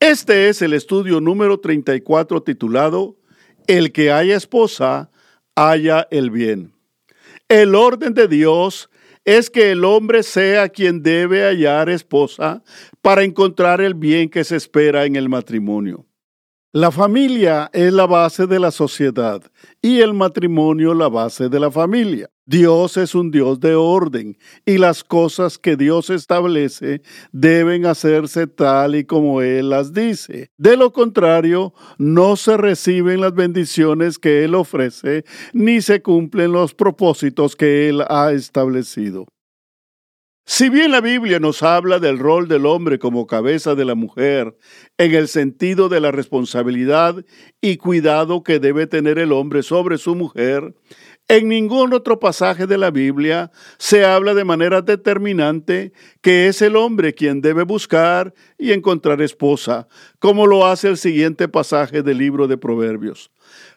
Este es el estudio número 34 titulado El que haya esposa, haya el bien. El orden de Dios es que el hombre sea quien debe hallar esposa para encontrar el bien que se espera en el matrimonio. La familia es la base de la sociedad y el matrimonio la base de la familia. Dios es un Dios de orden y las cosas que Dios establece deben hacerse tal y como Él las dice. De lo contrario, no se reciben las bendiciones que Él ofrece ni se cumplen los propósitos que Él ha establecido. Si bien la Biblia nos habla del rol del hombre como cabeza de la mujer, en el sentido de la responsabilidad y cuidado que debe tener el hombre sobre su mujer, en ningún otro pasaje de la Biblia se habla de manera determinante que es el hombre quien debe buscar y encontrar esposa, como lo hace el siguiente pasaje del libro de Proverbios.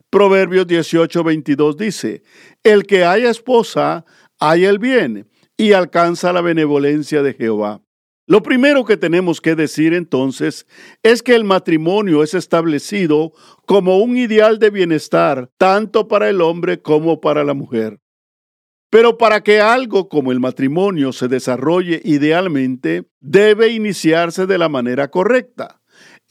Proverbios 18:22 dice, El que haya esposa, haya el bien y alcanza la benevolencia de Jehová. Lo primero que tenemos que decir entonces es que el matrimonio es establecido como un ideal de bienestar tanto para el hombre como para la mujer. Pero para que algo como el matrimonio se desarrolle idealmente, debe iniciarse de la manera correcta.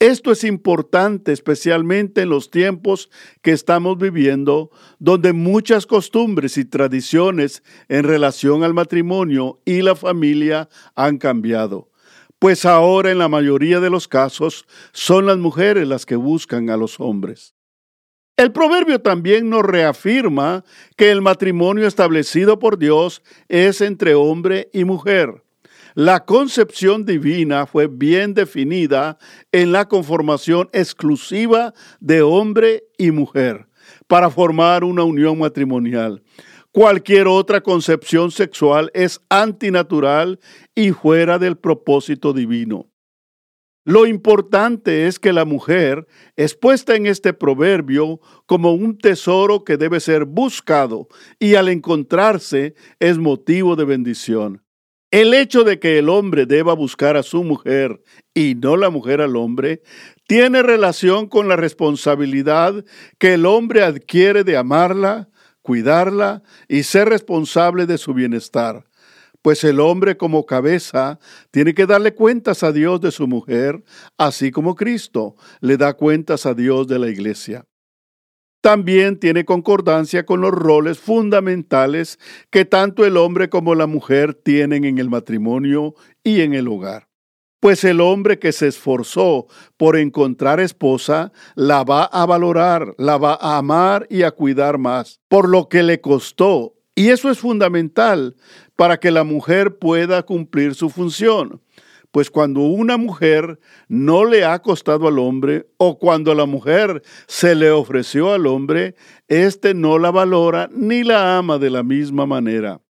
Esto es importante especialmente en los tiempos que estamos viviendo, donde muchas costumbres y tradiciones en relación al matrimonio y la familia han cambiado. Pues ahora en la mayoría de los casos son las mujeres las que buscan a los hombres. El proverbio también nos reafirma que el matrimonio establecido por Dios es entre hombre y mujer. La concepción divina fue bien definida en la conformación exclusiva de hombre y mujer para formar una unión matrimonial. Cualquier otra concepción sexual es antinatural y fuera del propósito divino. Lo importante es que la mujer es puesta en este proverbio como un tesoro que debe ser buscado y al encontrarse es motivo de bendición. El hecho de que el hombre deba buscar a su mujer y no la mujer al hombre tiene relación con la responsabilidad que el hombre adquiere de amarla, cuidarla y ser responsable de su bienestar. Pues el hombre como cabeza tiene que darle cuentas a Dios de su mujer, así como Cristo le da cuentas a Dios de la iglesia también tiene concordancia con los roles fundamentales que tanto el hombre como la mujer tienen en el matrimonio y en el hogar. Pues el hombre que se esforzó por encontrar esposa, la va a valorar, la va a amar y a cuidar más, por lo que le costó. Y eso es fundamental para que la mujer pueda cumplir su función. Pues cuando una mujer no le ha costado al hombre o cuando la mujer se le ofreció al hombre, éste no la valora ni la ama de la misma manera.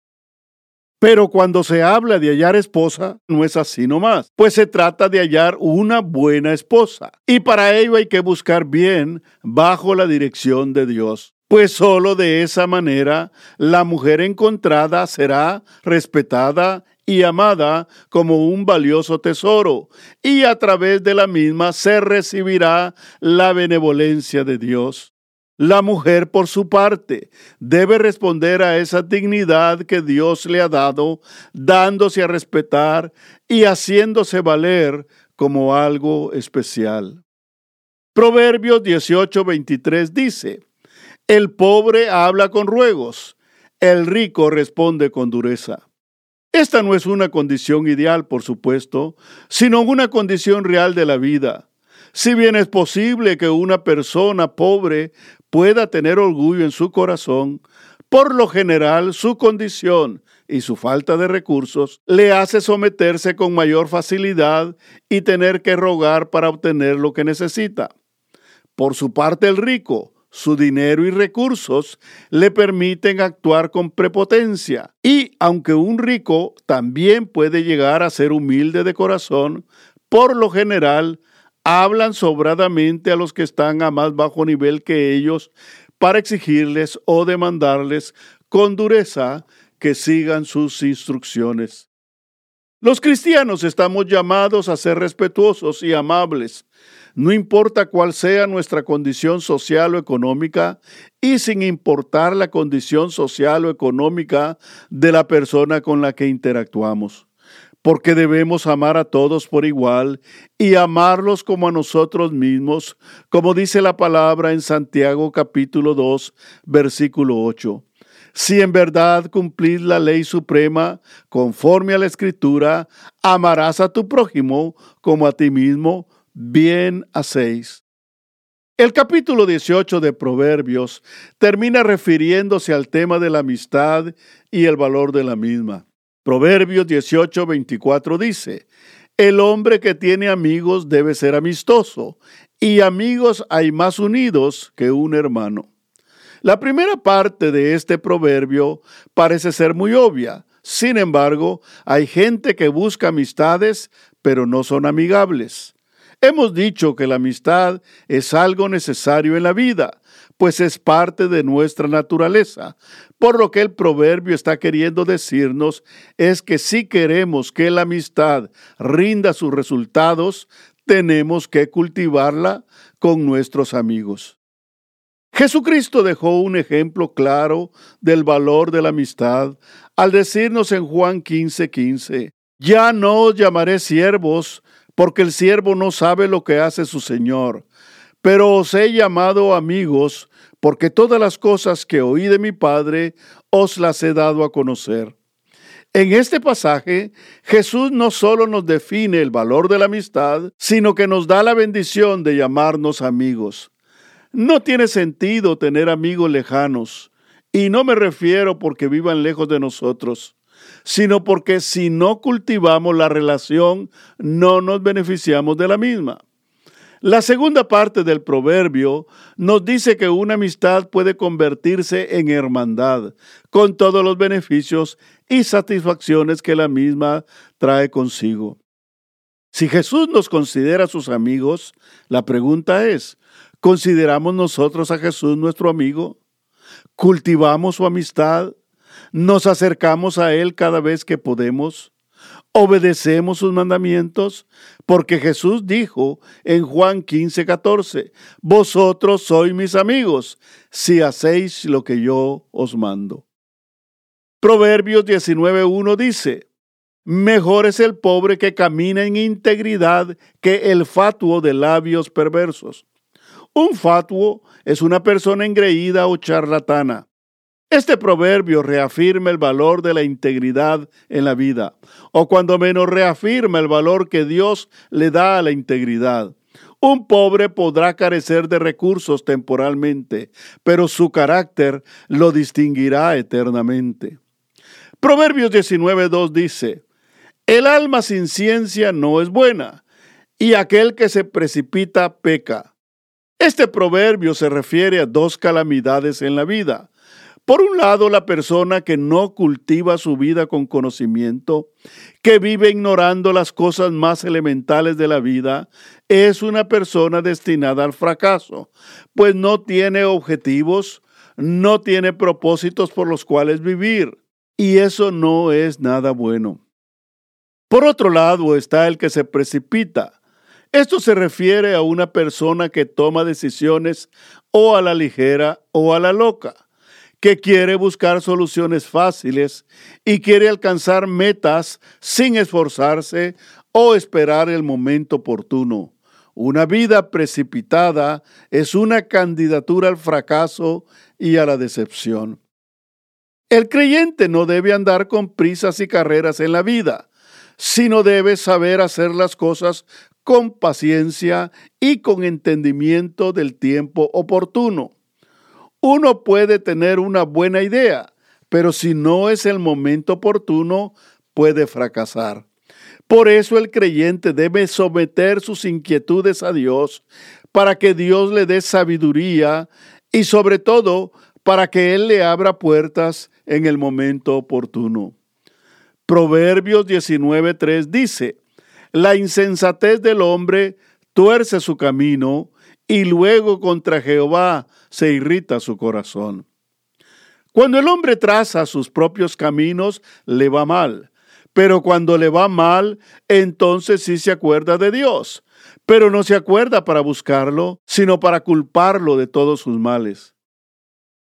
Pero cuando se habla de hallar esposa, no es así nomás, pues se trata de hallar una buena esposa. Y para ello hay que buscar bien bajo la dirección de Dios. Pues sólo de esa manera la mujer encontrada será respetada y amada como un valioso tesoro, y a través de la misma se recibirá la benevolencia de Dios. La mujer, por su parte, debe responder a esa dignidad que Dios le ha dado, dándose a respetar y haciéndose valer como algo especial. Proverbios 18:23 dice, El pobre habla con ruegos, el rico responde con dureza. Esta no es una condición ideal, por supuesto, sino una condición real de la vida. Si bien es posible que una persona pobre pueda tener orgullo en su corazón, por lo general su condición y su falta de recursos le hace someterse con mayor facilidad y tener que rogar para obtener lo que necesita. Por su parte, el rico, su dinero y recursos le permiten actuar con prepotencia. Y aunque un rico también puede llegar a ser humilde de corazón, por lo general hablan sobradamente a los que están a más bajo nivel que ellos para exigirles o demandarles con dureza que sigan sus instrucciones. Los cristianos estamos llamados a ser respetuosos y amables, no importa cuál sea nuestra condición social o económica y sin importar la condición social o económica de la persona con la que interactuamos porque debemos amar a todos por igual y amarlos como a nosotros mismos, como dice la palabra en Santiago capítulo 2, versículo 8. Si en verdad cumplís la ley suprema conforme a la escritura, amarás a tu prójimo como a ti mismo, bien hacéis. El capítulo 18 de Proverbios termina refiriéndose al tema de la amistad y el valor de la misma. Proverbios 18, 24 dice, el hombre que tiene amigos debe ser amistoso, y amigos hay más unidos que un hermano. La primera parte de este proverbio parece ser muy obvia. Sin embargo, hay gente que busca amistades, pero no son amigables. Hemos dicho que la amistad es algo necesario en la vida, pues es parte de nuestra naturaleza. Por lo que el proverbio está queriendo decirnos es que si queremos que la amistad rinda sus resultados, tenemos que cultivarla con nuestros amigos. Jesucristo dejó un ejemplo claro del valor de la amistad al decirnos en Juan 15:15, 15, ya no os llamaré siervos, porque el siervo no sabe lo que hace su Señor. Pero os he llamado amigos, porque todas las cosas que oí de mi Padre os las he dado a conocer. En este pasaje, Jesús no solo nos define el valor de la amistad, sino que nos da la bendición de llamarnos amigos. No tiene sentido tener amigos lejanos, y no me refiero porque vivan lejos de nosotros sino porque si no cultivamos la relación, no nos beneficiamos de la misma. La segunda parte del proverbio nos dice que una amistad puede convertirse en hermandad, con todos los beneficios y satisfacciones que la misma trae consigo. Si Jesús nos considera sus amigos, la pregunta es, ¿consideramos nosotros a Jesús nuestro amigo? ¿Cultivamos su amistad? Nos acercamos a Él cada vez que podemos, obedecemos sus mandamientos, porque Jesús dijo en Juan 15, 14, vosotros sois mis amigos, si hacéis lo que yo os mando. Proverbios 19.1 dice, Mejor es el pobre que camina en integridad que el fatuo de labios perversos. Un fatuo es una persona engreída o charlatana. Este proverbio reafirma el valor de la integridad en la vida, o cuando menos reafirma el valor que Dios le da a la integridad. Un pobre podrá carecer de recursos temporalmente, pero su carácter lo distinguirá eternamente. Proverbios 19.2 dice, El alma sin ciencia no es buena, y aquel que se precipita peca. Este proverbio se refiere a dos calamidades en la vida por un lado, la persona que no cultiva su vida con conocimiento, que vive ignorando las cosas más elementales de la vida, es una persona destinada al fracaso, pues no tiene objetivos, no tiene propósitos por los cuales vivir, y eso no es nada bueno. Por otro lado está el que se precipita. Esto se refiere a una persona que toma decisiones o a la ligera o a la loca que quiere buscar soluciones fáciles y quiere alcanzar metas sin esforzarse o esperar el momento oportuno. Una vida precipitada es una candidatura al fracaso y a la decepción. El creyente no debe andar con prisas y carreras en la vida, sino debe saber hacer las cosas con paciencia y con entendimiento del tiempo oportuno. Uno puede tener una buena idea, pero si no es el momento oportuno, puede fracasar. Por eso el creyente debe someter sus inquietudes a Dios para que Dios le dé sabiduría y sobre todo para que Él le abra puertas en el momento oportuno. Proverbios 19.3 dice, la insensatez del hombre tuerce su camino y luego contra Jehová se irrita su corazón. Cuando el hombre traza sus propios caminos, le va mal. Pero cuando le va mal, entonces sí se acuerda de Dios. Pero no se acuerda para buscarlo, sino para culparlo de todos sus males.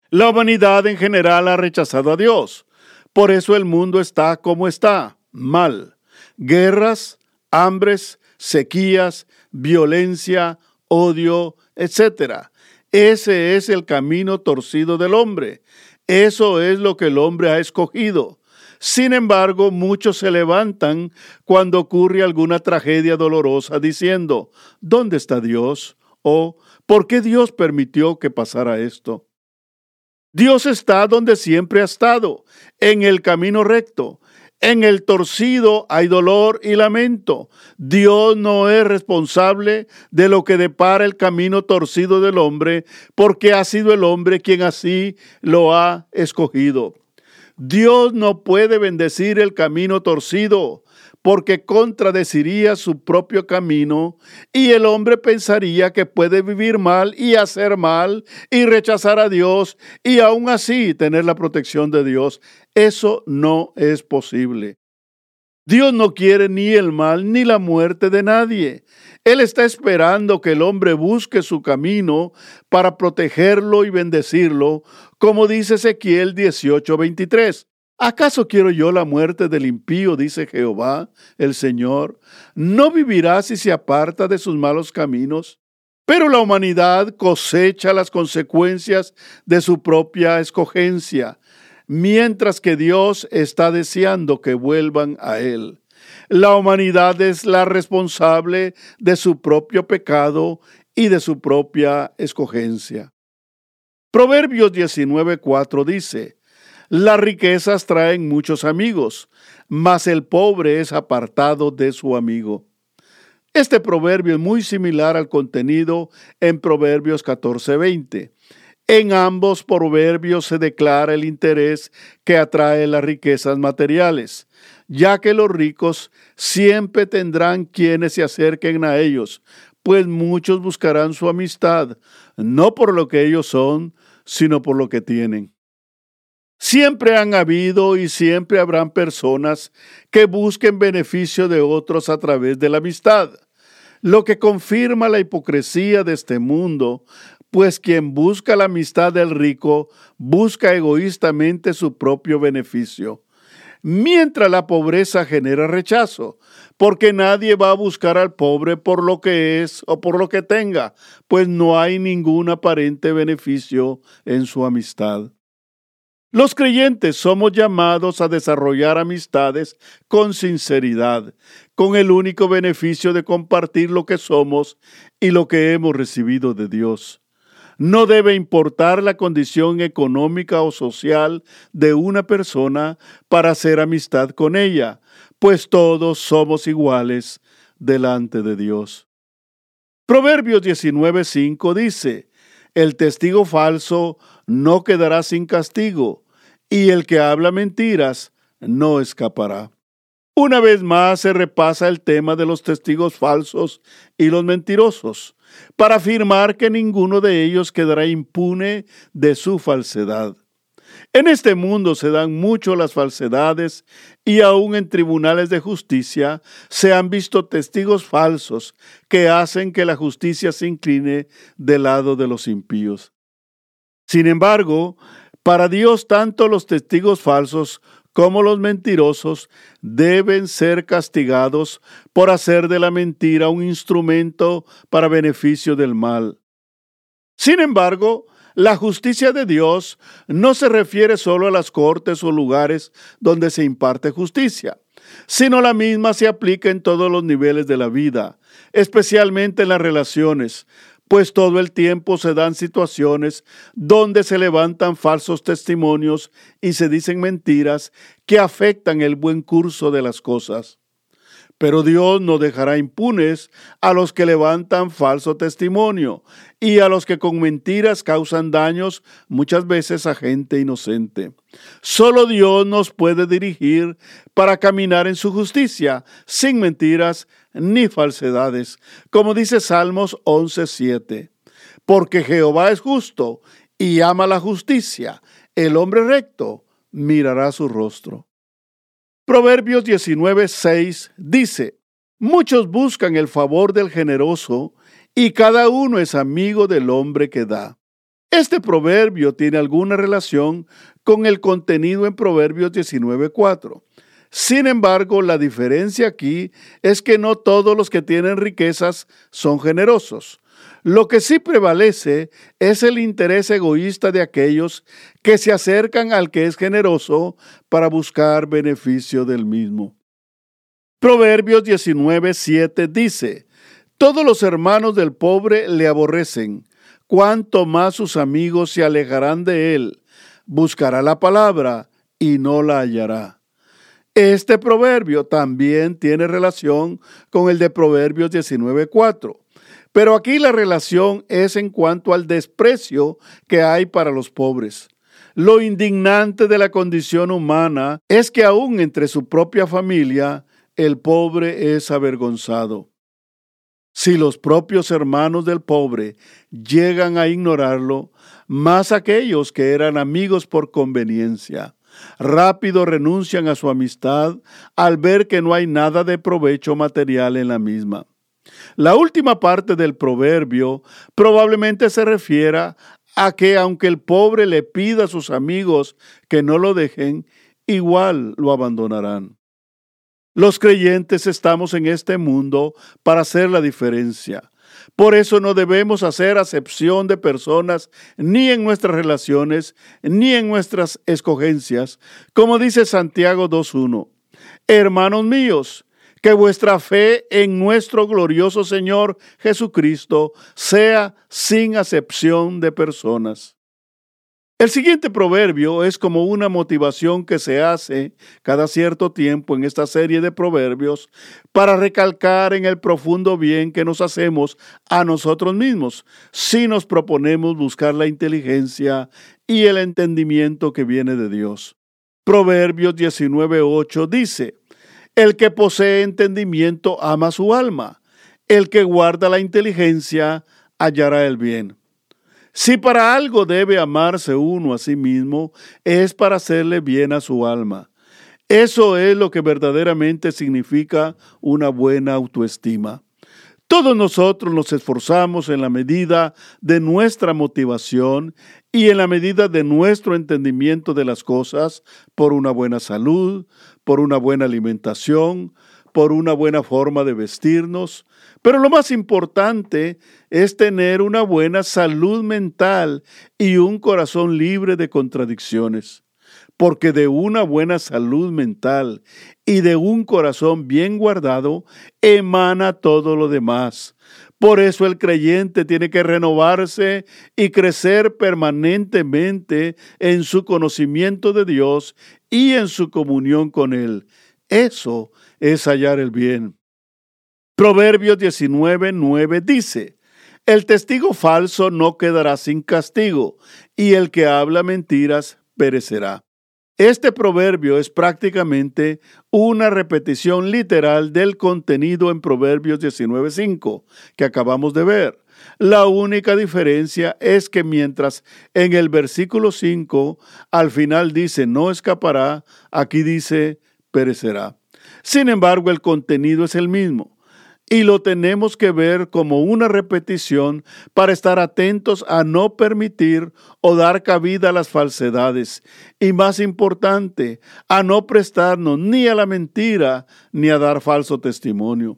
La humanidad en general ha rechazado a Dios. Por eso el mundo está como está, mal. Guerras, hambres, sequías, violencia, odio, etc. Ese es el camino torcido del hombre. Eso es lo que el hombre ha escogido. Sin embargo, muchos se levantan cuando ocurre alguna tragedia dolorosa diciendo, ¿dónde está Dios? o ¿por qué Dios permitió que pasara esto? Dios está donde siempre ha estado, en el camino recto. En el torcido hay dolor y lamento. Dios no es responsable de lo que depara el camino torcido del hombre, porque ha sido el hombre quien así lo ha escogido. Dios no puede bendecir el camino torcido porque contradeciría su propio camino y el hombre pensaría que puede vivir mal y hacer mal y rechazar a Dios y aún así tener la protección de Dios. Eso no es posible. Dios no quiere ni el mal ni la muerte de nadie. Él está esperando que el hombre busque su camino para protegerlo y bendecirlo, como dice Ezequiel 18:23. ¿Acaso quiero yo la muerte del impío? dice Jehová, el Señor. ¿No vivirá si se aparta de sus malos caminos? Pero la humanidad cosecha las consecuencias de su propia escogencia, mientras que Dios está deseando que vuelvan a Él. La humanidad es la responsable de su propio pecado y de su propia escogencia. Proverbios 19:4 dice, las riquezas traen muchos amigos, mas el pobre es apartado de su amigo. Este proverbio es muy similar al contenido en Proverbios 14:20. En ambos proverbios se declara el interés que atrae las riquezas materiales, ya que los ricos siempre tendrán quienes se acerquen a ellos, pues muchos buscarán su amistad, no por lo que ellos son, sino por lo que tienen. Siempre han habido y siempre habrán personas que busquen beneficio de otros a través de la amistad, lo que confirma la hipocresía de este mundo, pues quien busca la amistad del rico busca egoístamente su propio beneficio, mientras la pobreza genera rechazo, porque nadie va a buscar al pobre por lo que es o por lo que tenga, pues no hay ningún aparente beneficio en su amistad. Los creyentes somos llamados a desarrollar amistades con sinceridad, con el único beneficio de compartir lo que somos y lo que hemos recibido de Dios. No debe importar la condición económica o social de una persona para hacer amistad con ella, pues todos somos iguales delante de Dios. Proverbios 19:5 dice, El testigo falso no quedará sin castigo y el que habla mentiras no escapará. Una vez más se repasa el tema de los testigos falsos y los mentirosos, para afirmar que ninguno de ellos quedará impune de su falsedad. En este mundo se dan mucho las falsedades y aún en tribunales de justicia se han visto testigos falsos que hacen que la justicia se incline del lado de los impíos. Sin embargo, para Dios, tanto los testigos falsos como los mentirosos deben ser castigados por hacer de la mentira un instrumento para beneficio del mal. Sin embargo, la justicia de Dios no se refiere solo a las cortes o lugares donde se imparte justicia, sino la misma se aplica en todos los niveles de la vida, especialmente en las relaciones, pues todo el tiempo se dan situaciones donde se levantan falsos testimonios y se dicen mentiras que afectan el buen curso de las cosas. Pero Dios no dejará impunes a los que levantan falso testimonio y a los que con mentiras causan daños muchas veces a gente inocente. Solo Dios nos puede dirigir para caminar en su justicia, sin mentiras ni falsedades, como dice Salmos 11:7. Porque Jehová es justo y ama la justicia, el hombre recto mirará su rostro. Proverbios 19:6 dice, Muchos buscan el favor del generoso y cada uno es amigo del hombre que da. Este proverbio tiene alguna relación con el contenido en Proverbios 19:4. Sin embargo, la diferencia aquí es que no todos los que tienen riquezas son generosos. Lo que sí prevalece es el interés egoísta de aquellos que se acercan al que es generoso para buscar beneficio del mismo. Proverbios 19:7 dice, Todos los hermanos del pobre le aborrecen, cuanto más sus amigos se alejarán de él. Buscará la palabra y no la hallará. Este proverbio también tiene relación con el de Proverbios 19:4. Pero aquí la relación es en cuanto al desprecio que hay para los pobres. Lo indignante de la condición humana es que aún entre su propia familia el pobre es avergonzado. Si los propios hermanos del pobre llegan a ignorarlo, más aquellos que eran amigos por conveniencia, rápido renuncian a su amistad al ver que no hay nada de provecho material en la misma. La última parte del proverbio probablemente se refiera a que aunque el pobre le pida a sus amigos que no lo dejen, igual lo abandonarán. Los creyentes estamos en este mundo para hacer la diferencia. Por eso no debemos hacer acepción de personas ni en nuestras relaciones ni en nuestras escogencias, como dice Santiago 2.1. Hermanos míos, que vuestra fe en nuestro glorioso Señor Jesucristo sea sin acepción de personas. El siguiente proverbio es como una motivación que se hace cada cierto tiempo en esta serie de proverbios para recalcar en el profundo bien que nos hacemos a nosotros mismos si nos proponemos buscar la inteligencia y el entendimiento que viene de Dios. Proverbios 19.8 dice, el que posee entendimiento ama su alma. El que guarda la inteligencia hallará el bien. Si para algo debe amarse uno a sí mismo, es para hacerle bien a su alma. Eso es lo que verdaderamente significa una buena autoestima. Todos nosotros nos esforzamos en la medida de nuestra motivación y en la medida de nuestro entendimiento de las cosas por una buena salud, por una buena alimentación, por una buena forma de vestirnos, pero lo más importante es tener una buena salud mental y un corazón libre de contradicciones, porque de una buena salud mental y de un corazón bien guardado emana todo lo demás. Por eso el creyente tiene que renovarse y crecer permanentemente en su conocimiento de Dios y en su comunión con Él. Eso es hallar el bien. Proverbios 19, 9 dice, El testigo falso no quedará sin castigo, y el que habla mentiras perecerá. Este proverbio es prácticamente una repetición literal del contenido en Proverbios 19.5 que acabamos de ver. La única diferencia es que mientras en el versículo 5 al final dice no escapará, aquí dice perecerá. Sin embargo, el contenido es el mismo y lo tenemos que ver como una repetición para estar atentos a no permitir o dar cabida a las falsedades y más importante, a no prestarnos ni a la mentira ni a dar falso testimonio.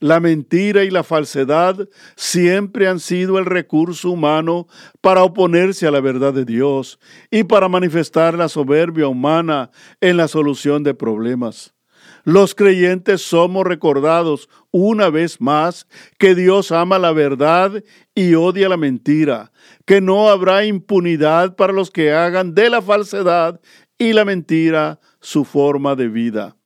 La mentira y la falsedad siempre han sido el recurso humano para oponerse a la verdad de Dios y para manifestar la soberbia humana en la solución de problemas. Los creyentes somos recordados una vez más que Dios ama la verdad y odia la mentira, que no habrá impunidad para los que hagan de la falsedad y la mentira su forma de vida.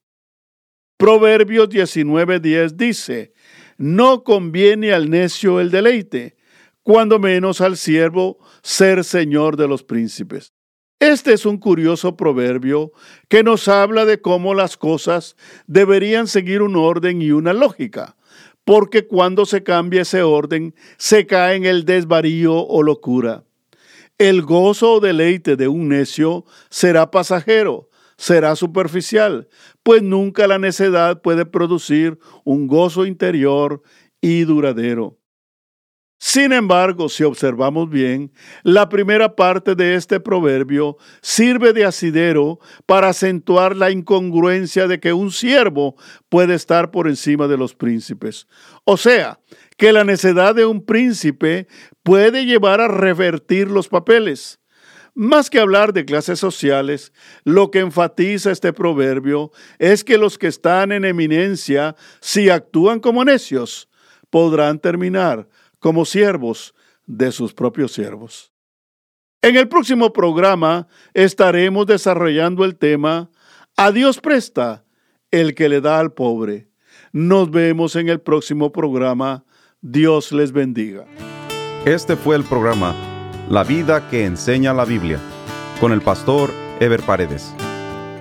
Proverbios 19:10 dice, no conviene al necio el deleite, cuando menos al siervo ser señor de los príncipes. Este es un curioso proverbio que nos habla de cómo las cosas deberían seguir un orden y una lógica, porque cuando se cambia ese orden se cae en el desvarío o locura. El gozo o deleite de un necio será pasajero, será superficial, pues nunca la necedad puede producir un gozo interior y duradero. Sin embargo, si observamos bien, la primera parte de este proverbio sirve de asidero para acentuar la incongruencia de que un siervo puede estar por encima de los príncipes. O sea, que la necedad de un príncipe puede llevar a revertir los papeles. Más que hablar de clases sociales, lo que enfatiza este proverbio es que los que están en eminencia, si actúan como necios, podrán terminar como siervos de sus propios siervos. En el próximo programa estaremos desarrollando el tema A Dios presta el que le da al pobre. Nos vemos en el próximo programa. Dios les bendiga. Este fue el programa La vida que enseña la Biblia con el pastor Ever Paredes.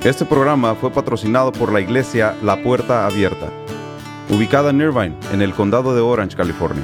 Este programa fue patrocinado por la iglesia La Puerta Abierta, ubicada en Irvine, en el condado de Orange, California.